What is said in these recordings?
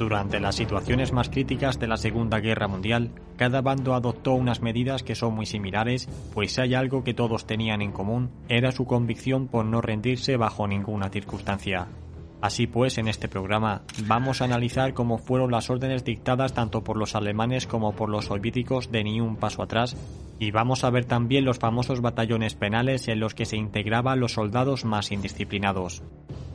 Durante las situaciones más críticas de la Segunda Guerra Mundial, cada bando adoptó unas medidas que son muy similares, pues si hay algo que todos tenían en común, era su convicción por no rendirse bajo ninguna circunstancia. Así pues, en este programa vamos a analizar cómo fueron las órdenes dictadas tanto por los alemanes como por los soviéticos de ni un paso atrás, y vamos a ver también los famosos batallones penales en los que se integraban los soldados más indisciplinados.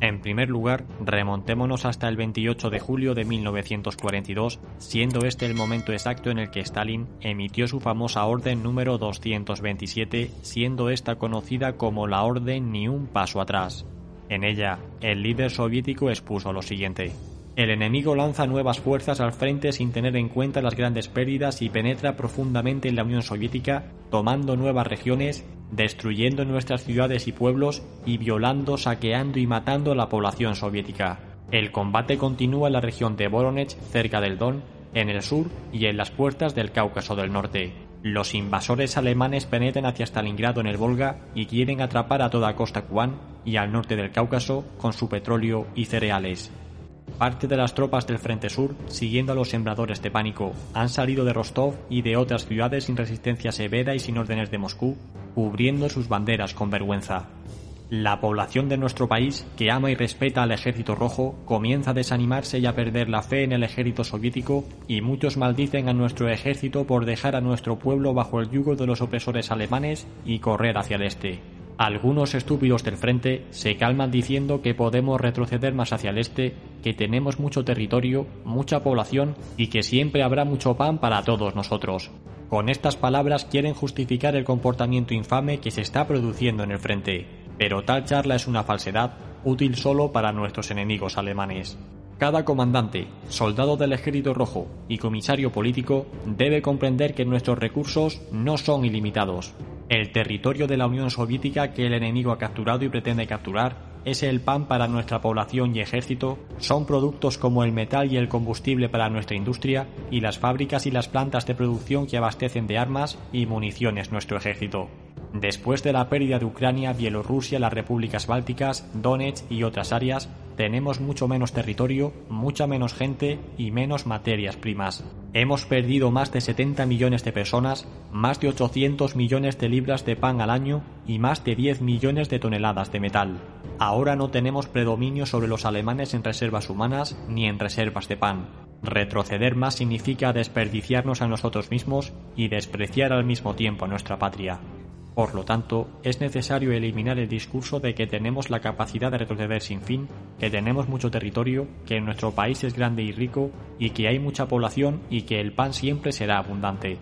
En primer lugar, remontémonos hasta el 28 de julio de 1942, siendo este el momento exacto en el que Stalin emitió su famosa orden número 227, siendo esta conocida como la Orden Ni un Paso Atrás. En ella, el líder soviético expuso lo siguiente. El enemigo lanza nuevas fuerzas al frente sin tener en cuenta las grandes pérdidas y penetra profundamente en la Unión Soviética, tomando nuevas regiones, destruyendo nuestras ciudades y pueblos y violando, saqueando y matando a la población soviética. El combate continúa en la región de Voronezh, cerca del Don, en el sur y en las puertas del Cáucaso del Norte. Los invasores alemanes penetran hacia Stalingrado en el Volga y quieren atrapar a toda costa Kuán y al norte del Cáucaso con su petróleo y cereales. Parte de las tropas del Frente Sur, siguiendo a los sembradores de pánico, han salido de Rostov y de otras ciudades sin resistencia severa y sin órdenes de Moscú, cubriendo sus banderas con vergüenza. La población de nuestro país, que ama y respeta al ejército rojo, comienza a desanimarse y a perder la fe en el ejército soviético y muchos maldicen a nuestro ejército por dejar a nuestro pueblo bajo el yugo de los opresores alemanes y correr hacia el este. Algunos estúpidos del frente se calman diciendo que podemos retroceder más hacia el este, que tenemos mucho territorio, mucha población y que siempre habrá mucho pan para todos nosotros. Con estas palabras quieren justificar el comportamiento infame que se está produciendo en el frente, pero tal charla es una falsedad útil solo para nuestros enemigos alemanes. Cada comandante, soldado del ejército rojo y comisario político debe comprender que nuestros recursos no son ilimitados. El territorio de la Unión Soviética que el enemigo ha capturado y pretende capturar es el pan para nuestra población y ejército, son productos como el metal y el combustible para nuestra industria y las fábricas y las plantas de producción que abastecen de armas y municiones nuestro ejército. Después de la pérdida de Ucrania, Bielorrusia, las repúblicas bálticas, Donetsk y otras áreas, tenemos mucho menos territorio, mucha menos gente y menos materias primas. Hemos perdido más de 70 millones de personas, más de 800 millones de libras de pan al año y más de 10 millones de toneladas de metal. Ahora no tenemos predominio sobre los alemanes en reservas humanas ni en reservas de pan. Retroceder más significa desperdiciarnos a nosotros mismos y despreciar al mismo tiempo a nuestra patria. Por lo tanto, es necesario eliminar el discurso de que tenemos la capacidad de retroceder sin fin, que tenemos mucho territorio, que nuestro país es grande y rico, y que hay mucha población y que el pan siempre será abundante.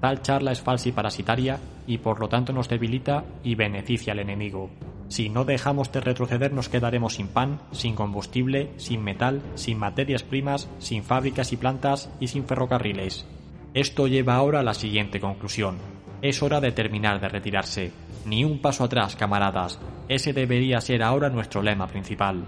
Tal charla es falsa y parasitaria y por lo tanto nos debilita y beneficia al enemigo. Si no dejamos de retroceder nos quedaremos sin pan, sin combustible, sin metal, sin materias primas, sin fábricas y plantas y sin ferrocarriles. Esto lleva ahora a la siguiente conclusión. Es hora de terminar de retirarse. Ni un paso atrás, camaradas. Ese debería ser ahora nuestro lema principal.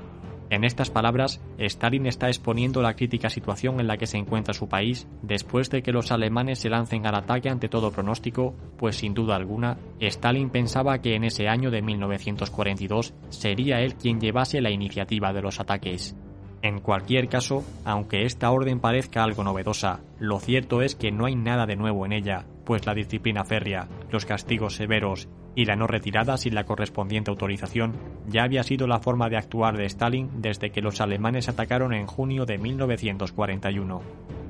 En estas palabras, Stalin está exponiendo la crítica situación en la que se encuentra su país después de que los alemanes se lancen al ataque ante todo pronóstico, pues sin duda alguna, Stalin pensaba que en ese año de 1942 sería él quien llevase la iniciativa de los ataques. En cualquier caso, aunque esta orden parezca algo novedosa, lo cierto es que no hay nada de nuevo en ella, pues la disciplina férrea, los castigos severos y la no retirada sin la correspondiente autorización ya había sido la forma de actuar de Stalin desde que los alemanes atacaron en junio de 1941.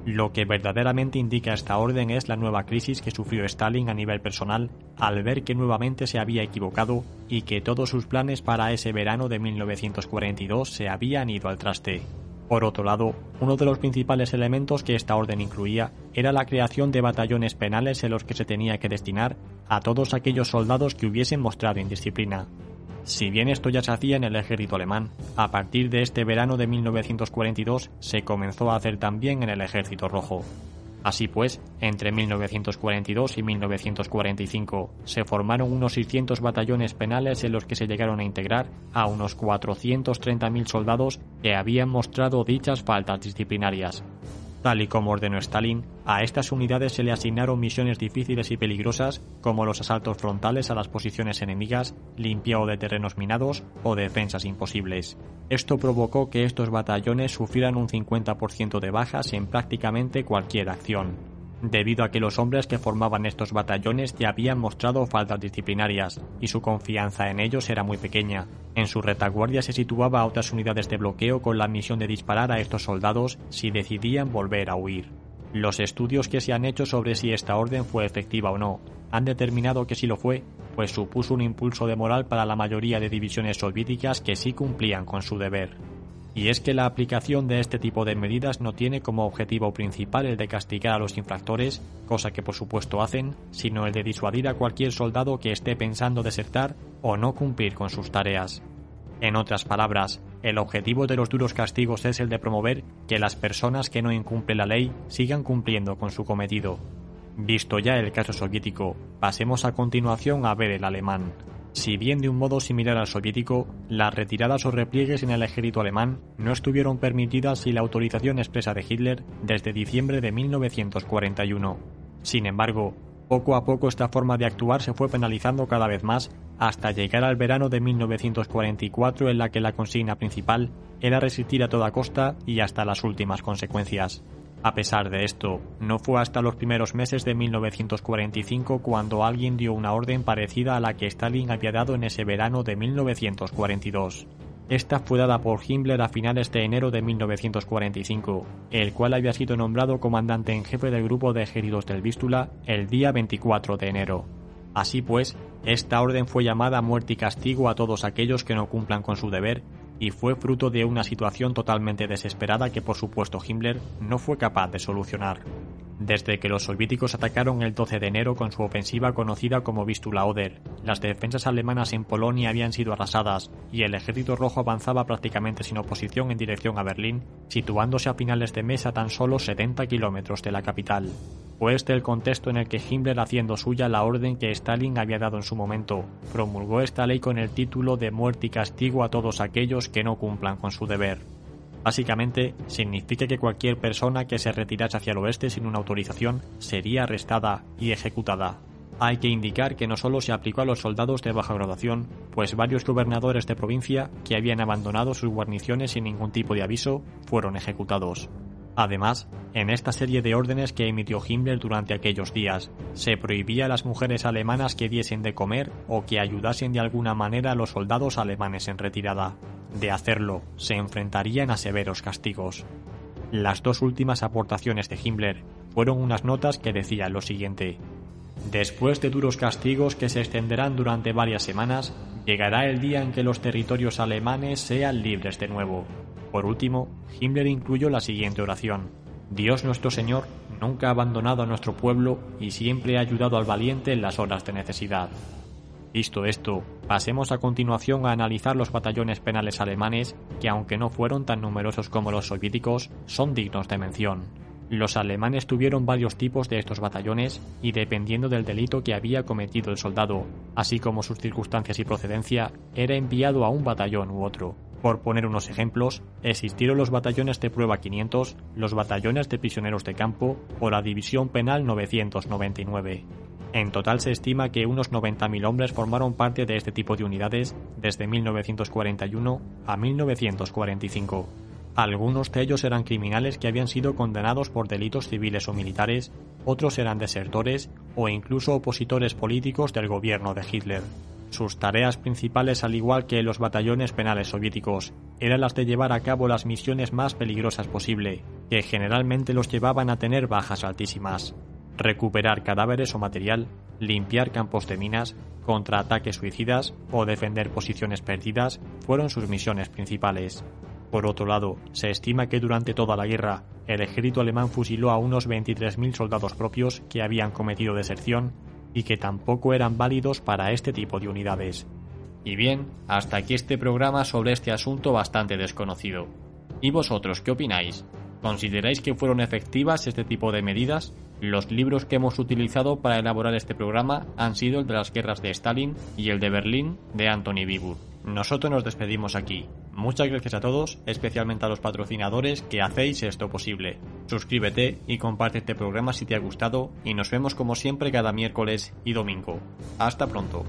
Lo que verdaderamente indica esta orden es la nueva crisis que sufrió Stalin a nivel personal al ver que nuevamente se había equivocado y que todos sus planes para ese verano de 1942 se habían ido al traste. Por otro lado, uno de los principales elementos que esta orden incluía era la creación de batallones penales en los que se tenía que destinar a todos aquellos soldados que hubiesen mostrado indisciplina. Si bien esto ya se hacía en el ejército alemán, a partir de este verano de 1942 se comenzó a hacer también en el ejército rojo. Así pues, entre 1942 y 1945 se formaron unos 600 batallones penales en los que se llegaron a integrar a unos 430.000 soldados que habían mostrado dichas faltas disciplinarias. Tal y como ordenó Stalin, a estas unidades se le asignaron misiones difíciles y peligrosas como los asaltos frontales a las posiciones enemigas, limpiado de terrenos minados o defensas imposibles. Esto provocó que estos batallones sufrieran un 50% de bajas en prácticamente cualquier acción debido a que los hombres que formaban estos batallones ya habían mostrado faltas disciplinarias y su confianza en ellos era muy pequeña. En su retaguardia se situaba otras unidades de bloqueo con la misión de disparar a estos soldados si decidían volver a huir. Los estudios que se han hecho sobre si esta orden fue efectiva o no han determinado que sí lo fue, pues supuso un impulso de moral para la mayoría de divisiones soviéticas que sí cumplían con su deber y es que la aplicación de este tipo de medidas no tiene como objetivo principal el de castigar a los infractores, cosa que por supuesto hacen, sino el de disuadir a cualquier soldado que esté pensando desertar o no cumplir con sus tareas. En otras palabras, el objetivo de los duros castigos es el de promover que las personas que no incumplen la ley sigan cumpliendo con su cometido. Visto ya el caso soviético, pasemos a continuación a ver el alemán. Si bien de un modo similar al soviético, las retiradas o repliegues en el ejército alemán no estuvieron permitidas sin la autorización expresa de Hitler desde diciembre de 1941. Sin embargo, poco a poco esta forma de actuar se fue penalizando cada vez más hasta llegar al verano de 1944 en la que la consigna principal era resistir a toda costa y hasta las últimas consecuencias. A pesar de esto, no fue hasta los primeros meses de 1945 cuando alguien dio una orden parecida a la que Stalin había dado en ese verano de 1942. Esta fue dada por Himmler a finales de enero de 1945, el cual había sido nombrado comandante en jefe del grupo de ejércitos del Vístula el día 24 de enero. Así pues, esta orden fue llamada muerte y castigo a todos aquellos que no cumplan con su deber y fue fruto de una situación totalmente desesperada que por supuesto Himmler no fue capaz de solucionar. Desde que los soviéticos atacaron el 12 de enero con su ofensiva conocida como Vistula Oder, las defensas alemanas en Polonia habían sido arrasadas y el ejército rojo avanzaba prácticamente sin oposición en dirección a Berlín, situándose a finales de mes a tan solo 70 kilómetros de la capital. Fue este el contexto en el que Himmler, haciendo suya la orden que Stalin había dado en su momento, promulgó esta ley con el título de muerte y castigo a todos aquellos que no cumplan con su deber. Básicamente, significa que cualquier persona que se retirase hacia el oeste sin una autorización sería arrestada y ejecutada. Hay que indicar que no solo se aplicó a los soldados de baja graduación, pues varios gobernadores de provincia que habían abandonado sus guarniciones sin ningún tipo de aviso fueron ejecutados. Además, en esta serie de órdenes que emitió Himmler durante aquellos días, se prohibía a las mujeres alemanas que diesen de comer o que ayudasen de alguna manera a los soldados alemanes en retirada. De hacerlo, se enfrentarían a severos castigos. Las dos últimas aportaciones de Himmler fueron unas notas que decían lo siguiente. Después de duros castigos que se extenderán durante varias semanas, llegará el día en que los territorios alemanes sean libres de nuevo. Por último, Himmler incluyó la siguiente oración. Dios nuestro Señor nunca ha abandonado a nuestro pueblo y siempre ha ayudado al valiente en las horas de necesidad. Visto esto, pasemos a continuación a analizar los batallones penales alemanes que aunque no fueron tan numerosos como los soviéticos, son dignos de mención. Los alemanes tuvieron varios tipos de estos batallones y dependiendo del delito que había cometido el soldado, así como sus circunstancias y procedencia, era enviado a un batallón u otro. Por poner unos ejemplos, existieron los batallones de prueba 500, los batallones de prisioneros de campo o la División Penal 999. En total se estima que unos 90.000 hombres formaron parte de este tipo de unidades desde 1941 a 1945. Algunos de ellos eran criminales que habían sido condenados por delitos civiles o militares, otros eran desertores o incluso opositores políticos del gobierno de Hitler. Sus tareas principales, al igual que los batallones penales soviéticos, eran las de llevar a cabo las misiones más peligrosas posible, que generalmente los llevaban a tener bajas altísimas. Recuperar cadáveres o material, limpiar campos de minas, contraataques suicidas o defender posiciones perdidas fueron sus misiones principales. Por otro lado, se estima que durante toda la guerra, el ejército alemán fusiló a unos 23.000 soldados propios que habían cometido deserción y que tampoco eran válidos para este tipo de unidades. Y bien, hasta aquí este programa sobre este asunto bastante desconocido. ¿Y vosotros qué opináis? ¿Consideráis que fueron efectivas este tipo de medidas? Los libros que hemos utilizado para elaborar este programa han sido el de las guerras de Stalin y el de Berlín de Anthony Bibur. Nosotros nos despedimos aquí. Muchas gracias a todos, especialmente a los patrocinadores que hacéis esto posible. Suscríbete y comparte este programa si te ha gustado y nos vemos como siempre cada miércoles y domingo. Hasta pronto.